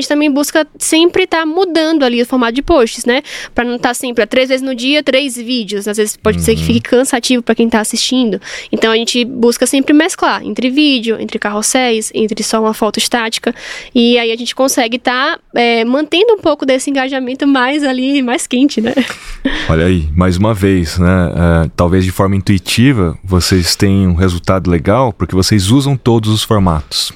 gente também busca sempre estar tá mudando ali o formato de posts, né? Para não estar tá sempre a três vezes no dia, três vídeos. Às vezes pode uhum. ser que fique cansativo para quem está assistindo. Então a gente busca sempre mesclar entre vídeo, entre carrosséis, entre só uma foto estática. E aí a gente consegue estar tá, é, mantendo um pouco desse engajamento mais ali, mais quente, né? Olha aí, mais uma vez, né? É, talvez de forma intuitiva vocês tenham um resultado legal porque vocês usam todos os formatos.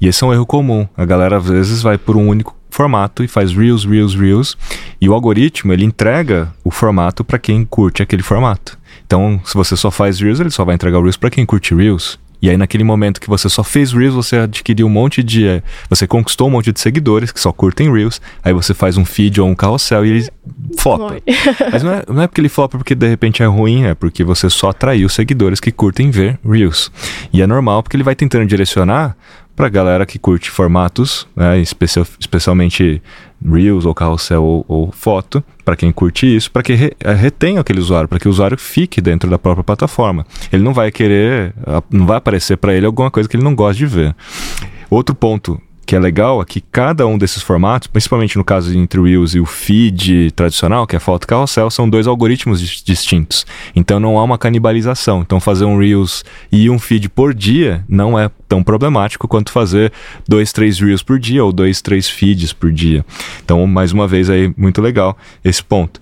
E esse é um erro comum. A galera às vezes vai por um único formato e faz Reels, Reels, Reels. E o algoritmo, ele entrega o formato para quem curte aquele formato. Então, se você só faz Reels, ele só vai entregar o Reels para quem curte Reels. E aí, naquele momento que você só fez Reels, você adquiriu um monte de. Você conquistou um monte de seguidores que só curtem Reels. Aí você faz um feed ou um carrossel e ele flopa. Mas não é, não é porque ele flopa porque de repente é ruim, é porque você só atraiu seguidores que curtem ver Reels. E é normal porque ele vai tentando direcionar para galera que curte formatos, né, especial, especialmente Reels ou carrossel ou, ou foto, para quem curte isso, para que re, eh, retenha aquele usuário, para que o usuário fique dentro da própria plataforma. Ele não vai querer, não vai aparecer para ele alguma coisa que ele não gosta de ver. Outro ponto que é legal é que cada um desses formatos, principalmente no caso entre o Reels e o feed tradicional, que é foto carrossel, são dois algoritmos distintos. Então não há uma canibalização. Então fazer um Reels e um feed por dia não é tão problemático quanto fazer dois, três Reels por dia ou dois, três feeds por dia. Então, mais uma vez aí, muito legal esse ponto.